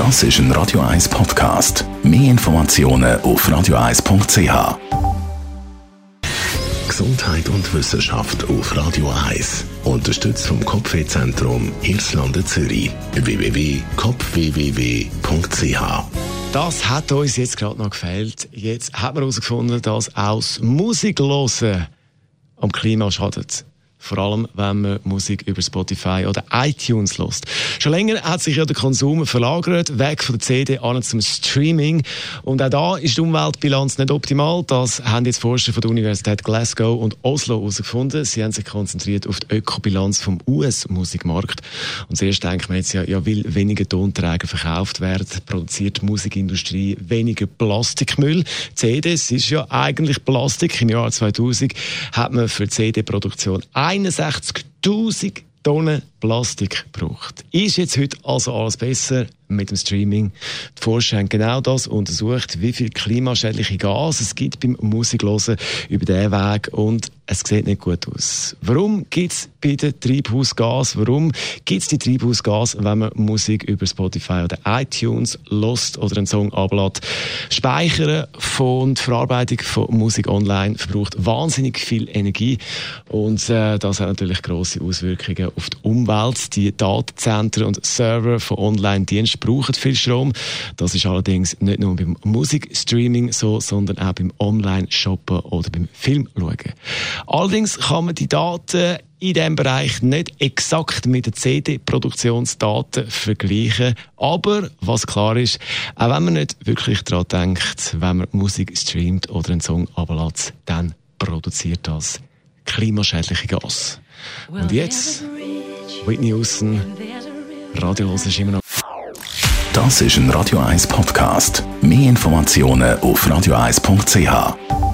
Das ist ein Radio 1 Podcast. Mehr Informationen auf radio1.ch. Gesundheit und Wissenschaft auf Radio 1. Unterstützt vom Kopfwehzentrum Irlande Zürich. www.kopfwww.ch das hat uns jetzt gerade noch gefällt. Jetzt haben wir herausgefunden, dass aus Musik hören am Klima schadet. Vor allem, wenn man Musik über Spotify oder iTunes lost. Schon länger hat sich ja der Konsum verlagert, weg von der CD an zum Streaming. Und auch da ist die Umweltbilanz nicht optimal. Das haben jetzt Forscher von der Universität Glasgow und Oslo herausgefunden. Sie haben sich konzentriert auf die Ökobilanz vom US-Musikmarkt. Und zuerst denkt man jetzt ja, ja, weil weniger Tonträger verkauft werden, produziert die Musikindustrie weniger Plastikmüll. CDs ist ja eigentlich Plastik. Im Jahr 2000 hat man für CD-Produktion 61.000 Tonnen Plastik gebraucht. Ist jetzt heute also alles besser? mit dem Streaming. Die Forscher haben genau das untersucht, wie viel klimaschädliche Gase es gibt beim Musiklosen über diesen Weg und es sieht nicht gut aus. Warum gibt es bei den Treibhausgas? Warum gibt es die Treibhausgas, wenn man Musik über Spotify oder iTunes lost oder einen Song ablädt? Speichern von Verarbeitung von Musik online verbraucht wahnsinnig viel Energie und äh, das hat natürlich große Auswirkungen auf die Umwelt. Die Datenzentren und Server von Online-Diensten brauchen viel Strom. Das ist allerdings nicht nur beim Musikstreaming so, sondern auch beim Online-Shoppen oder beim Filmschauen. Allerdings kann man die Daten in diesem Bereich nicht exakt mit den CD-Produktionsdaten vergleichen. Aber was klar ist, auch wenn man nicht wirklich daran denkt, wenn man Musik streamt oder einen Song ablässt, dann produziert das klimaschädliche Gas. Und jetzt Whitney Houston, Radio ist immer noch. Das ist ein Radio 1 Podcast. Mehr Informationen auf radio1.ch.